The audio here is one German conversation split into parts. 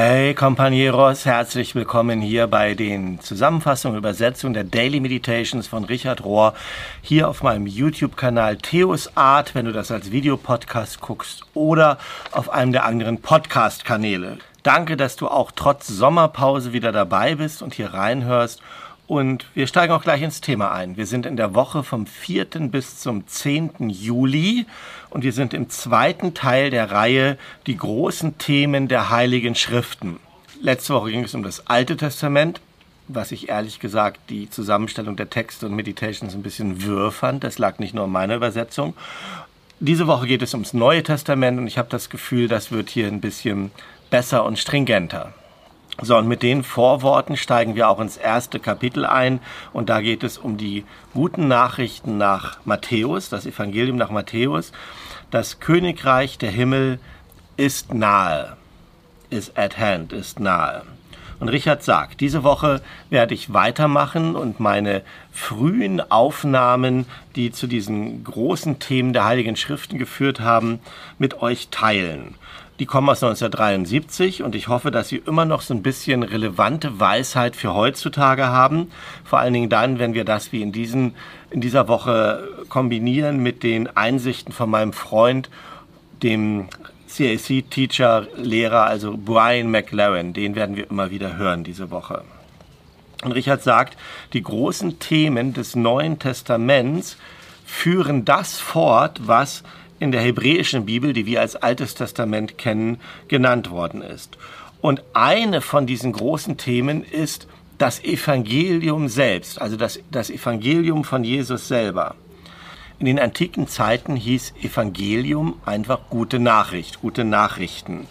Hey Companeros, herzlich willkommen hier bei den Zusammenfassungen und Übersetzungen der Daily Meditations von Richard Rohr hier auf meinem YouTube-Kanal Theos Art, wenn du das als Videopodcast guckst oder auf einem der anderen Podcast-Kanäle. Danke, dass du auch trotz Sommerpause wieder dabei bist und hier reinhörst und wir steigen auch gleich ins Thema ein. Wir sind in der Woche vom 4. bis zum 10. Juli und wir sind im zweiten Teil der Reihe Die großen Themen der Heiligen Schriften. Letzte Woche ging es um das Alte Testament, was ich ehrlich gesagt die Zusammenstellung der Texte und Meditations ein bisschen wirr. Das lag nicht nur in meiner Übersetzung. Diese Woche geht es ums Neue Testament und ich habe das Gefühl, das wird hier ein bisschen besser und stringenter. So, und mit den Vorworten steigen wir auch ins erste Kapitel ein. Und da geht es um die guten Nachrichten nach Matthäus, das Evangelium nach Matthäus. Das Königreich der Himmel ist nahe, ist at hand, ist nahe. Und Richard sagt, diese Woche werde ich weitermachen und meine frühen Aufnahmen, die zu diesen großen Themen der Heiligen Schriften geführt haben, mit euch teilen. Die kommen aus 1973 und ich hoffe, dass sie immer noch so ein bisschen relevante Weisheit für heutzutage haben. Vor allen Dingen dann, wenn wir das wie in, diesen, in dieser Woche kombinieren mit den Einsichten von meinem Freund, dem CAC-Teacher, Lehrer, also Brian McLaren. Den werden wir immer wieder hören diese Woche. Und Richard sagt, die großen Themen des Neuen Testaments führen das fort, was in der hebräischen Bibel, die wir als Altes Testament kennen, genannt worden ist. Und eine von diesen großen Themen ist das Evangelium selbst, also das, das Evangelium von Jesus selber. In den antiken Zeiten hieß Evangelium einfach gute Nachricht, gute Nachrichten.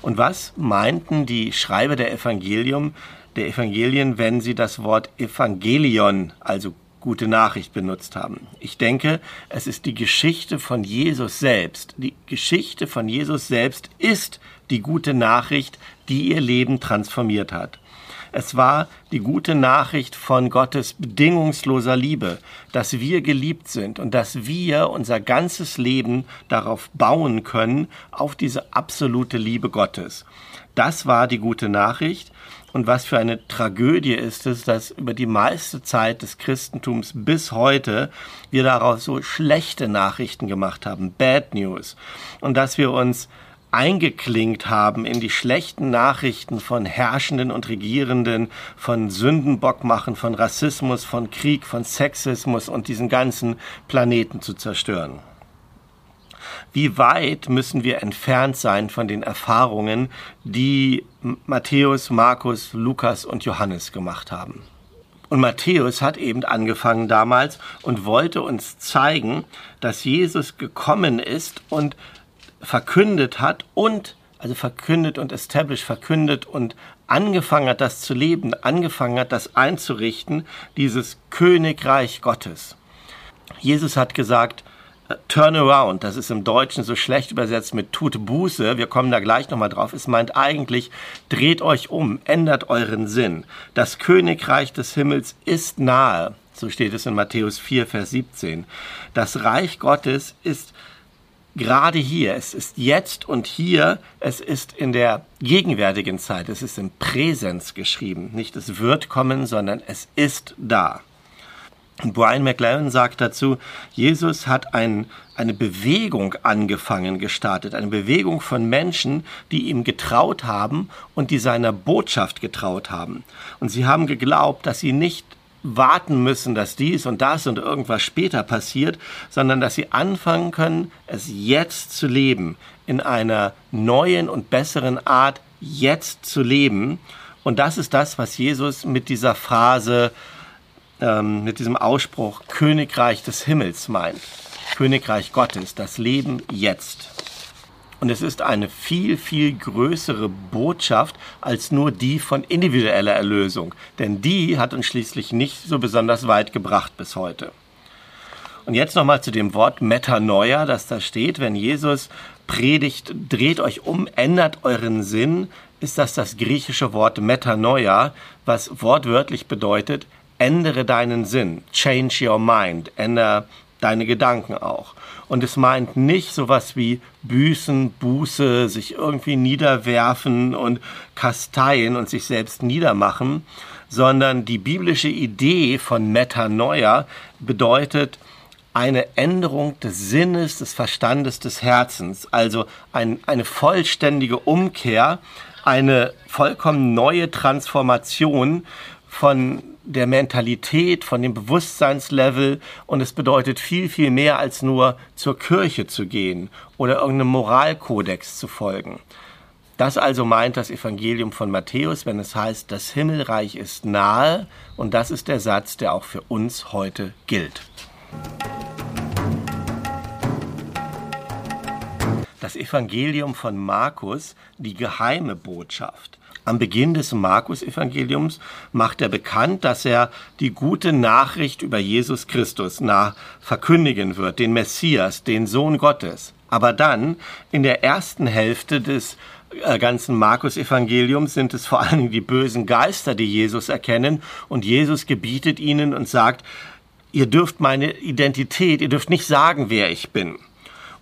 Und was meinten die Schreiber der Evangelium, der Evangelien, wenn sie das Wort Evangelion, also gute Nachricht benutzt haben. Ich denke, es ist die Geschichte von Jesus selbst. Die Geschichte von Jesus selbst ist die gute Nachricht, die ihr Leben transformiert hat. Es war die gute Nachricht von Gottes bedingungsloser Liebe, dass wir geliebt sind und dass wir unser ganzes Leben darauf bauen können, auf diese absolute Liebe Gottes. Das war die gute Nachricht und was für eine Tragödie ist es, dass über die meiste Zeit des Christentums bis heute wir daraus so schlechte Nachrichten gemacht haben, Bad News. Und dass wir uns eingeklinkt haben in die schlechten Nachrichten von Herrschenden und Regierenden, von Sündenbockmachen, von Rassismus, von Krieg, von Sexismus und diesen ganzen Planeten zu zerstören. Wie weit müssen wir entfernt sein von den Erfahrungen, die Matthäus, Markus, Lukas und Johannes gemacht haben? Und Matthäus hat eben angefangen damals und wollte uns zeigen, dass Jesus gekommen ist und verkündet hat und also verkündet und established, verkündet und angefangen hat, das zu leben, angefangen hat, das einzurichten, dieses Königreich Gottes. Jesus hat gesagt, Turnaround, das ist im Deutschen so schlecht übersetzt mit tut Buße, wir kommen da gleich nochmal drauf, es meint eigentlich, dreht euch um, ändert euren Sinn. Das Königreich des Himmels ist nahe, so steht es in Matthäus 4, Vers 17. Das Reich Gottes ist gerade hier, es ist jetzt und hier, es ist in der gegenwärtigen Zeit, es ist im Präsens geschrieben. Nicht es wird kommen, sondern es ist da. Brian McLaren sagt dazu, Jesus hat ein, eine Bewegung angefangen, gestartet, eine Bewegung von Menschen, die ihm getraut haben und die seiner Botschaft getraut haben. Und sie haben geglaubt, dass sie nicht warten müssen, dass dies und das und irgendwas später passiert, sondern dass sie anfangen können, es jetzt zu leben, in einer neuen und besseren Art jetzt zu leben. Und das ist das, was Jesus mit dieser Phrase ähm, mit diesem Ausspruch Königreich des Himmels meint. Königreich Gottes, das Leben jetzt. Und es ist eine viel, viel größere Botschaft als nur die von individueller Erlösung. Denn die hat uns schließlich nicht so besonders weit gebracht bis heute. Und jetzt nochmal zu dem Wort Metanoia, das da steht. Wenn Jesus predigt, dreht euch um, ändert euren Sinn, ist das das griechische Wort Metanoia, was wortwörtlich bedeutet, ändere deinen Sinn, change your mind, ändere deine Gedanken auch. Und es meint nicht sowas wie Büßen, Buße, sich irgendwie niederwerfen und kasteien und sich selbst niedermachen, sondern die biblische Idee von Metanoia bedeutet eine Änderung des Sinnes, des Verstandes, des Herzens, also ein, eine vollständige Umkehr, eine vollkommen neue Transformation von der Mentalität, von dem Bewusstseinslevel und es bedeutet viel, viel mehr als nur zur Kirche zu gehen oder irgendeinem Moralkodex zu folgen. Das also meint das Evangelium von Matthäus, wenn es heißt, das Himmelreich ist nahe und das ist der Satz, der auch für uns heute gilt. Das Evangelium von Markus, die geheime Botschaft. Am Beginn des Markus-Evangeliums macht er bekannt, dass er die gute Nachricht über Jesus Christus nach verkündigen wird, den Messias, den Sohn Gottes. Aber dann, in der ersten Hälfte des äh, ganzen Markus-Evangeliums sind es vor allem die bösen Geister, die Jesus erkennen und Jesus gebietet ihnen und sagt, ihr dürft meine Identität, ihr dürft nicht sagen, wer ich bin.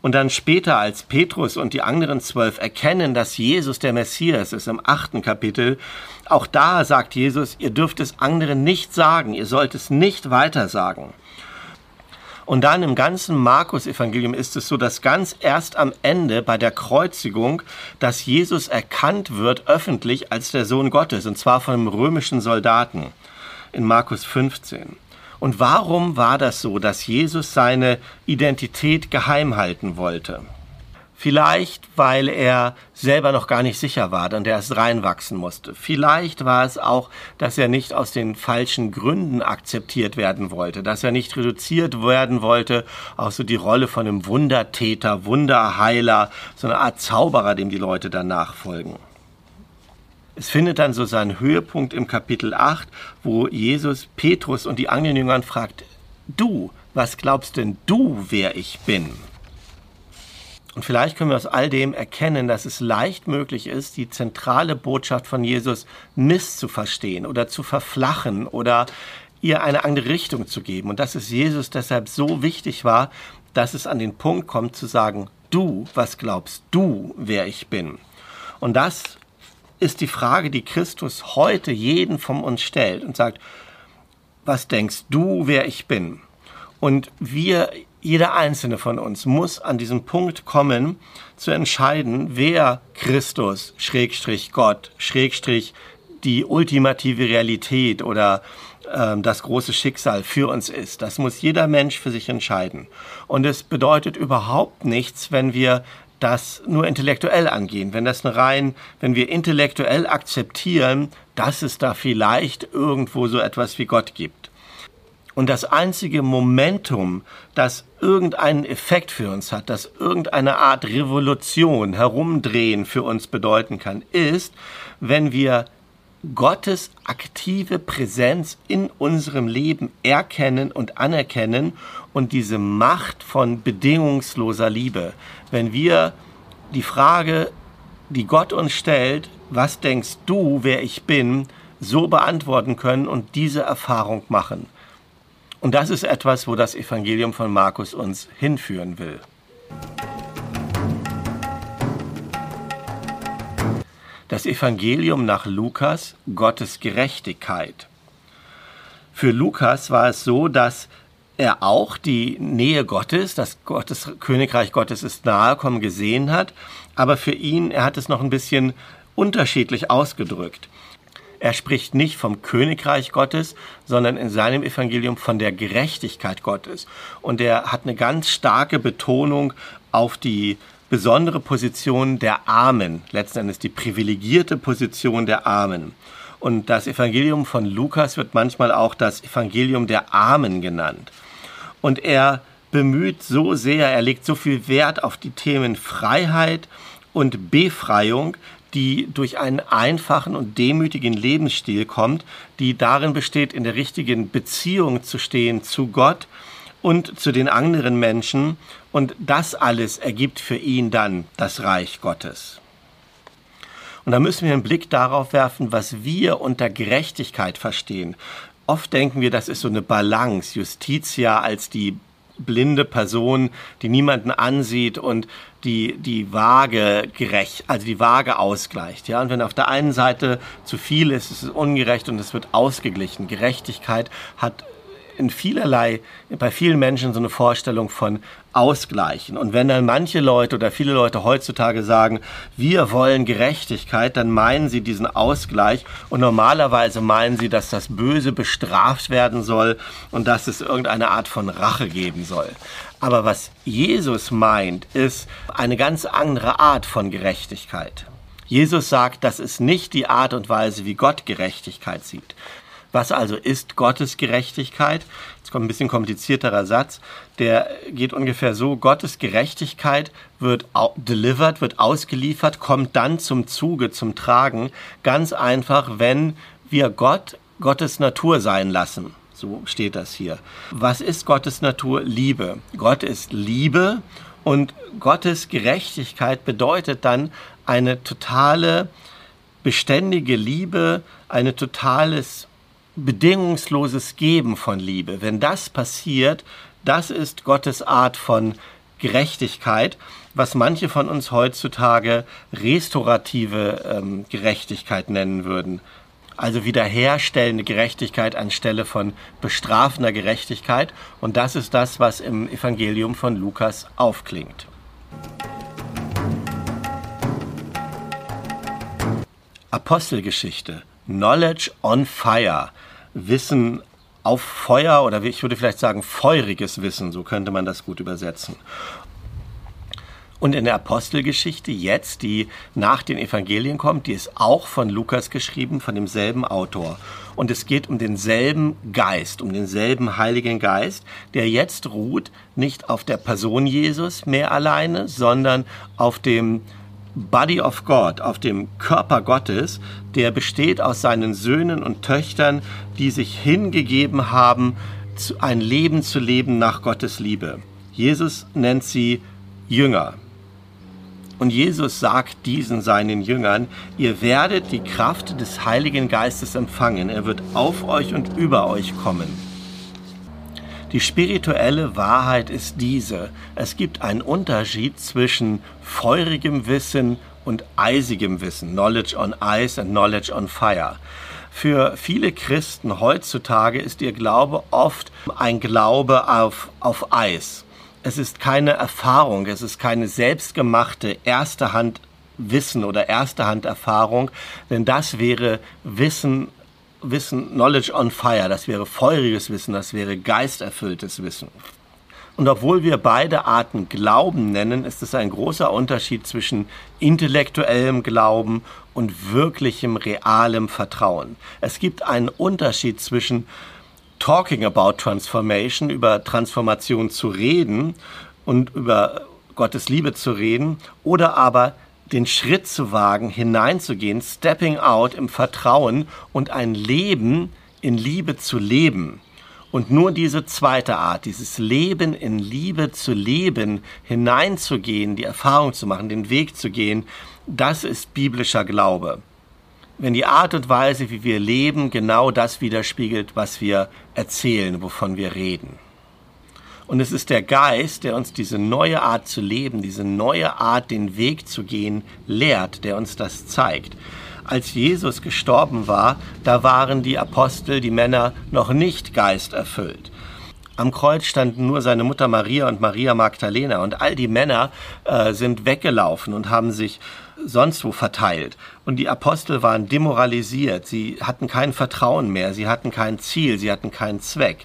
Und dann später, als Petrus und die anderen zwölf erkennen, dass Jesus der Messias ist, im achten Kapitel, auch da sagt Jesus, ihr dürft es anderen nicht sagen, ihr sollt es nicht weiter sagen. Und dann im ganzen Markus-Evangelium ist es so, dass ganz erst am Ende bei der Kreuzigung, dass Jesus erkannt wird öffentlich als der Sohn Gottes, und zwar von einem römischen Soldaten in Markus 15. Und warum war das so, dass Jesus seine Identität geheim halten wollte? Vielleicht, weil er selber noch gar nicht sicher war und er erst reinwachsen musste. Vielleicht war es auch, dass er nicht aus den falschen Gründen akzeptiert werden wollte, dass er nicht reduziert werden wollte auf so die Rolle von einem Wundertäter, Wunderheiler, so eine Art Zauberer, dem die Leute danach folgen. Es findet dann so seinen Höhepunkt im Kapitel 8, wo Jesus Petrus und die anderen Jüngern fragt, du, was glaubst denn du, wer ich bin? Und vielleicht können wir aus all dem erkennen, dass es leicht möglich ist, die zentrale Botschaft von Jesus misszuverstehen oder zu verflachen oder ihr eine andere Richtung zu geben. Und dass es Jesus deshalb so wichtig war, dass es an den Punkt kommt zu sagen, du, was glaubst du, wer ich bin? Und das ist die Frage, die Christus heute jeden von uns stellt und sagt, was denkst du, wer ich bin? Und wir, jeder einzelne von uns muss an diesem Punkt kommen, zu entscheiden, wer Christus, Schrägstrich Gott, Schrägstrich die ultimative Realität oder äh, das große Schicksal für uns ist. Das muss jeder Mensch für sich entscheiden. Und es bedeutet überhaupt nichts, wenn wir das nur intellektuell angehen, wenn das rein, wenn wir intellektuell akzeptieren, dass es da vielleicht irgendwo so etwas wie Gott gibt. Und das einzige Momentum, das irgendeinen Effekt für uns hat, das irgendeine Art Revolution, Herumdrehen für uns bedeuten kann, ist, wenn wir Gottes aktive Präsenz in unserem Leben erkennen und anerkennen und diese Macht von bedingungsloser Liebe. Wenn wir die Frage, die Gott uns stellt, was denkst du, wer ich bin, so beantworten können und diese Erfahrung machen. Und das ist etwas, wo das Evangelium von Markus uns hinführen will. das Evangelium nach Lukas Gottes Gerechtigkeit. Für Lukas war es so, dass er auch die Nähe Gottes, das Gottes, Königreich Gottes ist nahe kommen gesehen hat, aber für ihn, er hat es noch ein bisschen unterschiedlich ausgedrückt. Er spricht nicht vom Königreich Gottes, sondern in seinem Evangelium von der Gerechtigkeit Gottes. Und er hat eine ganz starke Betonung auf die besondere Position der Armen, letzten Endes die privilegierte Position der Armen. Und das Evangelium von Lukas wird manchmal auch das Evangelium der Armen genannt. Und er bemüht so sehr, er legt so viel Wert auf die Themen Freiheit und Befreiung, die durch einen einfachen und demütigen Lebensstil kommt, die darin besteht, in der richtigen Beziehung zu stehen zu Gott und zu den anderen Menschen. Und das alles ergibt für ihn dann das Reich Gottes. Und da müssen wir einen Blick darauf werfen, was wir unter Gerechtigkeit verstehen. Oft denken wir, das ist so eine Balance, Justitia als die blinde Person, die niemanden ansieht und die die Waage gerecht, also die Waage ausgleicht. Ja, und wenn auf der einen Seite zu viel ist, ist es ungerecht und es wird ausgeglichen. Gerechtigkeit hat in vielerlei, bei vielen Menschen so eine Vorstellung von Ausgleichen. Und wenn dann manche Leute oder viele Leute heutzutage sagen, wir wollen Gerechtigkeit, dann meinen sie diesen Ausgleich und normalerweise meinen sie, dass das Böse bestraft werden soll und dass es irgendeine Art von Rache geben soll. Aber was Jesus meint, ist eine ganz andere Art von Gerechtigkeit. Jesus sagt, das ist nicht die Art und Weise, wie Gott Gerechtigkeit sieht. Was also ist Gottes Gerechtigkeit? Jetzt kommt ein bisschen komplizierterer Satz. Der geht ungefähr so, Gottes Gerechtigkeit wird delivered, wird ausgeliefert, kommt dann zum Zuge, zum Tragen, ganz einfach, wenn wir Gott, Gottes Natur sein lassen. So steht das hier. Was ist Gottes Natur? Liebe. Gott ist Liebe und Gottes Gerechtigkeit bedeutet dann eine totale, beständige Liebe, ein totales, bedingungsloses Geben von Liebe. Wenn das passiert, das ist Gottes Art von Gerechtigkeit, was manche von uns heutzutage restaurative ähm, Gerechtigkeit nennen würden also wiederherstellende Gerechtigkeit anstelle von bestrafender Gerechtigkeit. Und das ist das, was im Evangelium von Lukas aufklingt. Apostelgeschichte, Knowledge on Fire, Wissen auf Feuer oder ich würde vielleicht sagen feuriges Wissen, so könnte man das gut übersetzen. Und in der Apostelgeschichte jetzt, die nach den Evangelien kommt, die ist auch von Lukas geschrieben, von demselben Autor. Und es geht um denselben Geist, um denselben Heiligen Geist, der jetzt ruht, nicht auf der Person Jesus mehr alleine, sondern auf dem Body of God, auf dem Körper Gottes, der besteht aus seinen Söhnen und Töchtern, die sich hingegeben haben, ein Leben zu leben nach Gottes Liebe. Jesus nennt sie Jünger. Und Jesus sagt diesen seinen Jüngern, ihr werdet die Kraft des Heiligen Geistes empfangen. Er wird auf euch und über euch kommen. Die spirituelle Wahrheit ist diese. Es gibt einen Unterschied zwischen feurigem Wissen und eisigem Wissen. Knowledge on Ice and Knowledge on Fire. Für viele Christen heutzutage ist ihr Glaube oft ein Glaube auf, auf Eis es ist keine Erfahrung, es ist keine selbstgemachte erste Hand Wissen oder erste Hand Erfahrung, denn das wäre Wissen, Wissen, Knowledge on Fire, das wäre feuriges Wissen, das wäre geisterfülltes Wissen. Und obwohl wir beide Arten Glauben nennen, ist es ein großer Unterschied zwischen intellektuellem Glauben und wirklichem, realem Vertrauen. Es gibt einen Unterschied zwischen talking about transformation, über Transformation zu reden und über Gottes Liebe zu reden oder aber den Schritt zu wagen, hineinzugehen, stepping out im Vertrauen und ein Leben in Liebe zu leben. Und nur diese zweite Art, dieses Leben in Liebe zu leben, hineinzugehen, die Erfahrung zu machen, den Weg zu gehen, das ist biblischer Glaube wenn die Art und Weise, wie wir leben, genau das widerspiegelt, was wir erzählen, wovon wir reden. Und es ist der Geist, der uns diese neue Art zu leben, diese neue Art, den Weg zu gehen, lehrt, der uns das zeigt. Als Jesus gestorben war, da waren die Apostel, die Männer, noch nicht geisterfüllt. Am Kreuz standen nur seine Mutter Maria und Maria Magdalena und all die Männer äh, sind weggelaufen und haben sich sonst wo verteilt. Und die Apostel waren demoralisiert, sie hatten kein Vertrauen mehr, sie hatten kein Ziel, sie hatten keinen Zweck.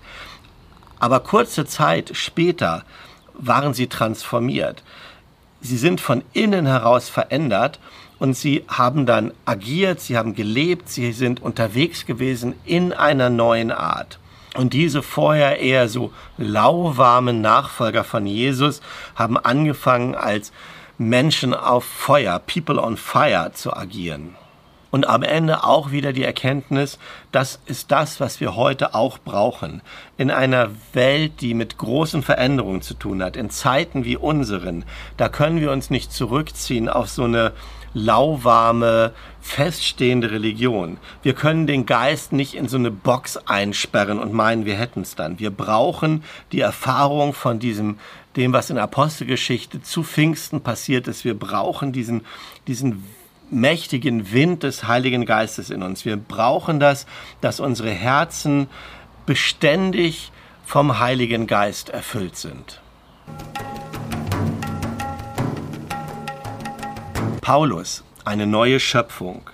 Aber kurze Zeit später waren sie transformiert. Sie sind von innen heraus verändert und sie haben dann agiert, sie haben gelebt, sie sind unterwegs gewesen in einer neuen Art. Und diese vorher eher so lauwarmen Nachfolger von Jesus haben angefangen als Menschen auf Feuer, People on Fire zu agieren. Und am Ende auch wieder die Erkenntnis, das ist das, was wir heute auch brauchen. In einer Welt, die mit großen Veränderungen zu tun hat, in Zeiten wie unseren, da können wir uns nicht zurückziehen auf so eine lauwarme, feststehende Religion. Wir können den Geist nicht in so eine Box einsperren und meinen, wir hätten es dann. Wir brauchen die Erfahrung von diesem, dem, was in Apostelgeschichte zu Pfingsten passiert ist. Wir brauchen diesen, diesen mächtigen Wind des Heiligen Geistes in uns. Wir brauchen das, dass unsere Herzen beständig vom Heiligen Geist erfüllt sind. Paulus, eine neue Schöpfung.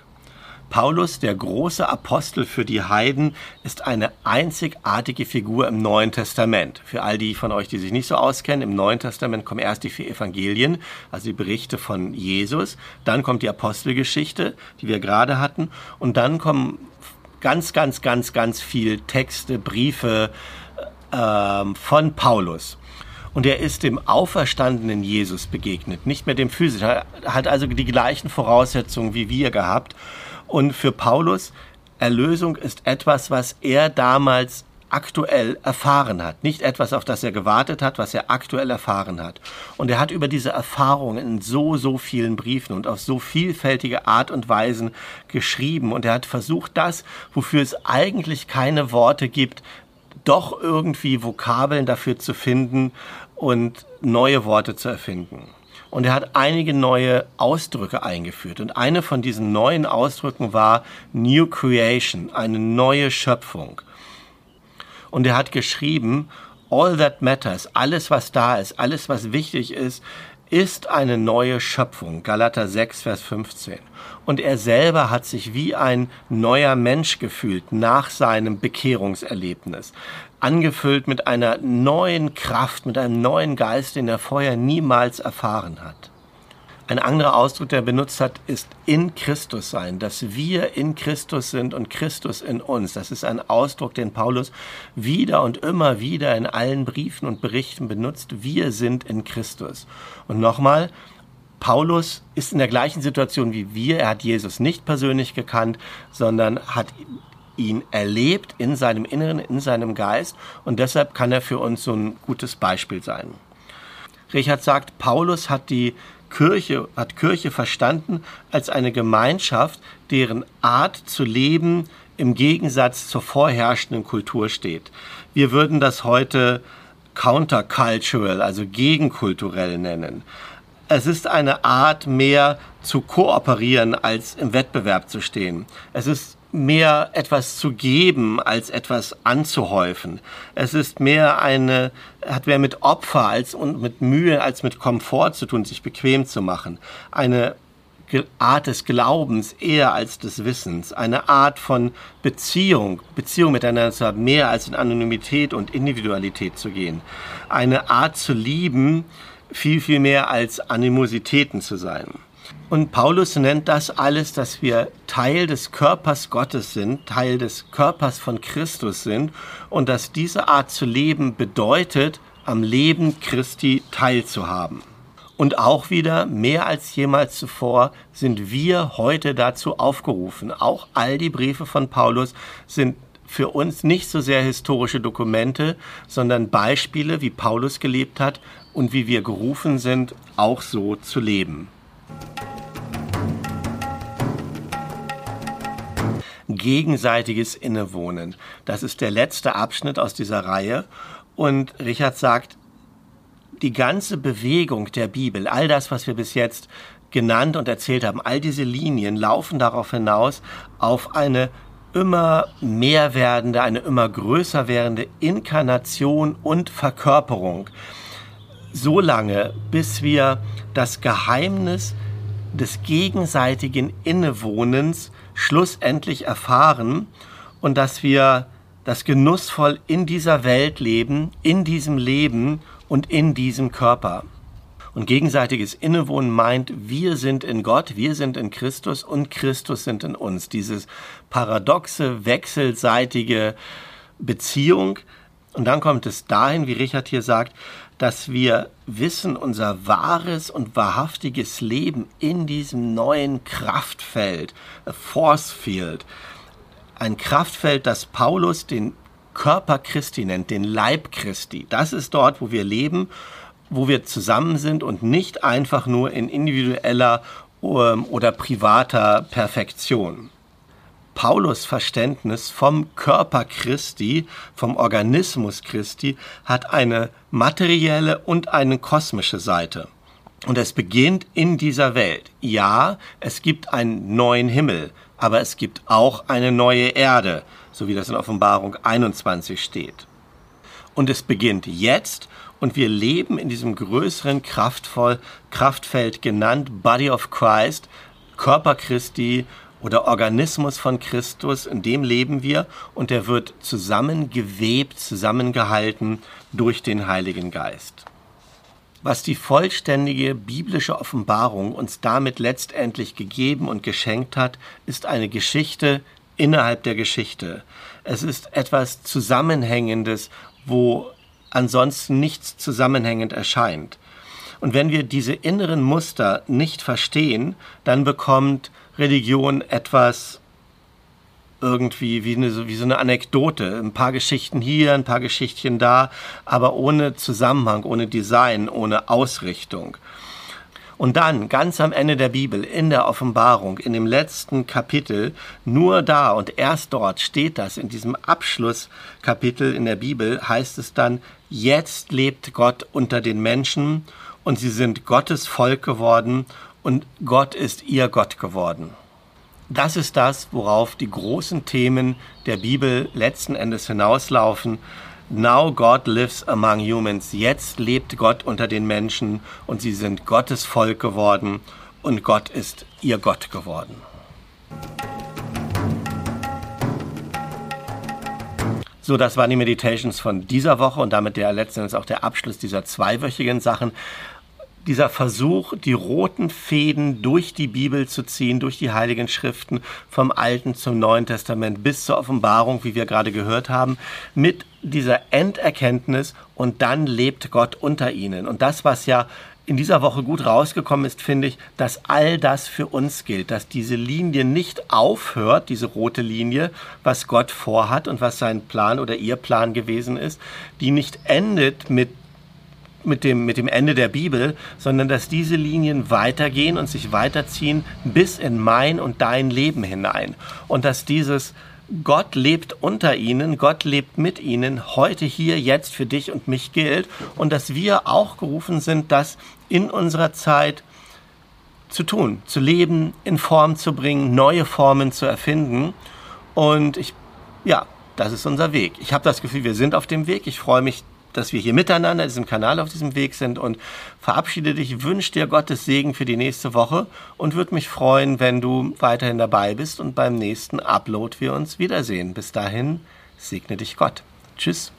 Paulus, der große Apostel für die Heiden, ist eine einzigartige Figur im Neuen Testament. Für all die von euch, die sich nicht so auskennen, im Neuen Testament kommen erst die vier Evangelien, also die Berichte von Jesus, dann kommt die Apostelgeschichte, die wir gerade hatten, und dann kommen ganz, ganz, ganz, ganz viel Texte, Briefe äh, von Paulus. Und er ist dem auferstandenen Jesus begegnet, nicht mehr dem physischen. Er hat also die gleichen Voraussetzungen wie wir gehabt. Und für Paulus, Erlösung ist etwas, was er damals aktuell erfahren hat. Nicht etwas, auf das er gewartet hat, was er aktuell erfahren hat. Und er hat über diese Erfahrung in so, so vielen Briefen und auf so vielfältige Art und Weisen geschrieben. Und er hat versucht, das, wofür es eigentlich keine Worte gibt, doch irgendwie Vokabeln dafür zu finden und neue Worte zu erfinden. Und er hat einige neue Ausdrücke eingeführt. Und eine von diesen neuen Ausdrücken war New Creation, eine neue Schöpfung. Und er hat geschrieben, All that matters, alles was da ist, alles was wichtig ist, ist eine neue Schöpfung. Galater 6, Vers 15. Und er selber hat sich wie ein neuer Mensch gefühlt nach seinem Bekehrungserlebnis. Angefüllt mit einer neuen Kraft, mit einem neuen Geist, den er vorher niemals erfahren hat. Ein anderer Ausdruck, der er benutzt hat, ist in Christus sein, dass wir in Christus sind und Christus in uns. Das ist ein Ausdruck, den Paulus wieder und immer wieder in allen Briefen und Berichten benutzt. Wir sind in Christus. Und nochmal, Paulus ist in der gleichen Situation wie wir. Er hat Jesus nicht persönlich gekannt, sondern hat ihn erlebt in seinem Inneren, in seinem Geist. Und deshalb kann er für uns so ein gutes Beispiel sein. Richard sagt, Paulus hat die Kirche, hat Kirche verstanden als eine Gemeinschaft, deren Art zu leben im Gegensatz zur vorherrschenden Kultur steht. Wir würden das heute countercultural, also gegenkulturell nennen. Es ist eine Art mehr zu kooperieren als im Wettbewerb zu stehen. Es ist mehr etwas zu geben als etwas anzuhäufen. Es ist mehr eine, hat mehr mit Opfer als und mit Mühe als mit Komfort zu tun, sich bequem zu machen. Eine Art des Glaubens eher als des Wissens, eine Art von Beziehung, Beziehung miteinander zu haben, mehr als in Anonymität und Individualität zu gehen, eine Art zu lieben, viel, viel mehr als Animositäten zu sein. Und Paulus nennt das alles, dass wir Teil des Körpers Gottes sind, Teil des Körpers von Christus sind und dass diese Art zu leben bedeutet, am Leben Christi teilzuhaben. Und auch wieder, mehr als jemals zuvor, sind wir heute dazu aufgerufen. Auch all die Briefe von Paulus sind für uns nicht so sehr historische Dokumente, sondern Beispiele, wie Paulus gelebt hat und wie wir gerufen sind, auch so zu leben. Gegenseitiges Innewohnen. Das ist der letzte Abschnitt aus dieser Reihe. Und Richard sagt, die ganze Bewegung der Bibel, all das, was wir bis jetzt genannt und erzählt haben, all diese Linien laufen darauf hinaus auf eine immer mehr werdende, eine immer größer werdende Inkarnation und Verkörperung. So lange, bis wir das Geheimnis des gegenseitigen Innewohnens schlussendlich erfahren und dass wir das genussvoll in dieser Welt leben, in diesem Leben und in diesem Körper. Und gegenseitiges Innewohnen meint, wir sind in Gott, wir sind in Christus und Christus sind in uns. Dieses paradoxe, wechselseitige Beziehung. Und dann kommt es dahin, wie Richard hier sagt, dass wir wissen, unser wahres und wahrhaftiges Leben in diesem neuen Kraftfeld, Force Field, ein Kraftfeld, das Paulus den Körper Christi nennt, den Leib Christi. Das ist dort, wo wir leben, wo wir zusammen sind und nicht einfach nur in individueller ähm, oder privater Perfektion. Paulus Verständnis vom Körper Christi, vom Organismus Christi, hat eine materielle und eine kosmische Seite. Und es beginnt in dieser Welt. Ja, es gibt einen neuen Himmel, aber es gibt auch eine neue Erde, so wie das in Offenbarung 21 steht. Und es beginnt jetzt und wir leben in diesem größeren Kraftvoll, Kraftfeld genannt Body of Christ, Körper Christi oder Organismus von Christus, in dem leben wir und der wird zusammengewebt, zusammengehalten durch den Heiligen Geist. Was die vollständige biblische Offenbarung uns damit letztendlich gegeben und geschenkt hat, ist eine Geschichte innerhalb der Geschichte. Es ist etwas Zusammenhängendes, wo ansonsten nichts zusammenhängend erscheint. Und wenn wir diese inneren Muster nicht verstehen, dann bekommt Religion etwas irgendwie wie, eine, wie so eine Anekdote. Ein paar Geschichten hier, ein paar Geschichtchen da, aber ohne Zusammenhang, ohne Design, ohne Ausrichtung. Und dann, ganz am Ende der Bibel, in der Offenbarung, in dem letzten Kapitel, nur da und erst dort steht das, in diesem Abschlusskapitel in der Bibel heißt es dann, jetzt lebt Gott unter den Menschen und sie sind Gottes Volk geworden und Gott ist ihr Gott geworden. Das ist das, worauf die großen Themen der Bibel letzten Endes hinauslaufen. Now God lives among humans. Jetzt lebt Gott unter den Menschen und sie sind Gottes Volk geworden und Gott ist ihr Gott geworden. So, das waren die Meditations von dieser Woche und damit der letzten Endes auch der Abschluss dieser zweiwöchigen Sachen dieser Versuch, die roten Fäden durch die Bibel zu ziehen, durch die Heiligen Schriften, vom Alten zum Neuen Testament bis zur Offenbarung, wie wir gerade gehört haben, mit dieser Enderkenntnis und dann lebt Gott unter ihnen. Und das, was ja in dieser Woche gut rausgekommen ist, finde ich, dass all das für uns gilt, dass diese Linie nicht aufhört, diese rote Linie, was Gott vorhat und was sein Plan oder ihr Plan gewesen ist, die nicht endet mit mit dem, mit dem Ende der Bibel, sondern dass diese Linien weitergehen und sich weiterziehen bis in mein und dein Leben hinein. Und dass dieses Gott lebt unter ihnen, Gott lebt mit ihnen, heute hier, jetzt für dich und mich gilt. Und dass wir auch gerufen sind, das in unserer Zeit zu tun, zu leben, in Form zu bringen, neue Formen zu erfinden. Und ich, ja, das ist unser Weg. Ich habe das Gefühl, wir sind auf dem Weg. Ich freue mich dass wir hier miteinander in diesem Kanal auf diesem Weg sind und verabschiede dich, wünsche dir Gottes Segen für die nächste Woche und würde mich freuen, wenn du weiterhin dabei bist und beim nächsten Upload wir uns wiedersehen. Bis dahin, segne dich Gott. Tschüss.